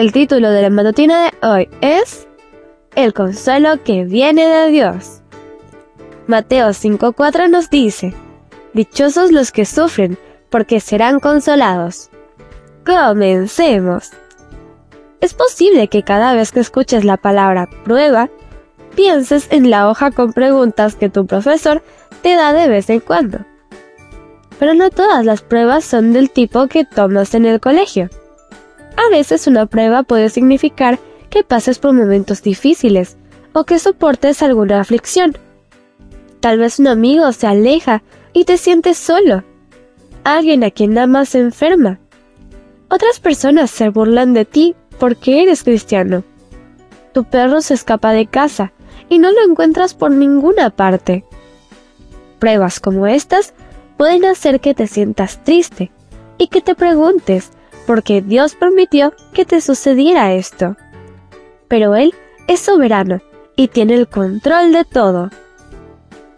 El título de la matutina de hoy es El consuelo que viene de Dios. Mateo 5:4 nos dice, Dichosos los que sufren, porque serán consolados. Comencemos. Es posible que cada vez que escuches la palabra prueba, pienses en la hoja con preguntas que tu profesor te da de vez en cuando pero no todas las pruebas son del tipo que tomas en el colegio. A veces una prueba puede significar que pases por momentos difíciles o que soportes alguna aflicción. Tal vez un amigo se aleja y te sientes solo. Alguien a quien amas se enferma. Otras personas se burlan de ti porque eres cristiano. Tu perro se escapa de casa y no lo encuentras por ninguna parte. Pruebas como estas pueden hacer que te sientas triste y que te preguntes por qué Dios permitió que te sucediera esto. Pero Él es soberano y tiene el control de todo.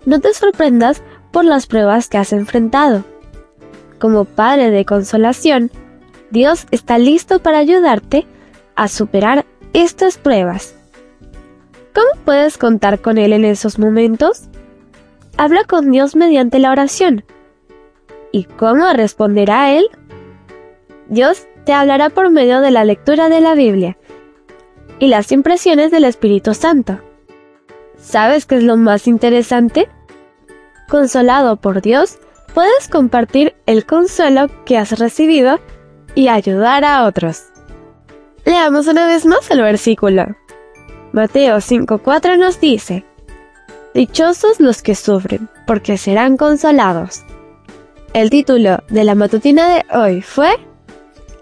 No te sorprendas por las pruebas que has enfrentado. Como Padre de consolación, Dios está listo para ayudarte a superar estas pruebas. ¿Cómo puedes contar con Él en esos momentos? Habla con Dios mediante la oración ¿Y cómo responderá Él? Dios te hablará por medio de la lectura de la Biblia y las impresiones del Espíritu Santo. ¿Sabes qué es lo más interesante? Consolado por Dios, puedes compartir el consuelo que has recibido y ayudar a otros. Leamos una vez más el versículo. Mateo 5:4 nos dice, Dichosos los que sufren, porque serán consolados. El título de la matutina de hoy fue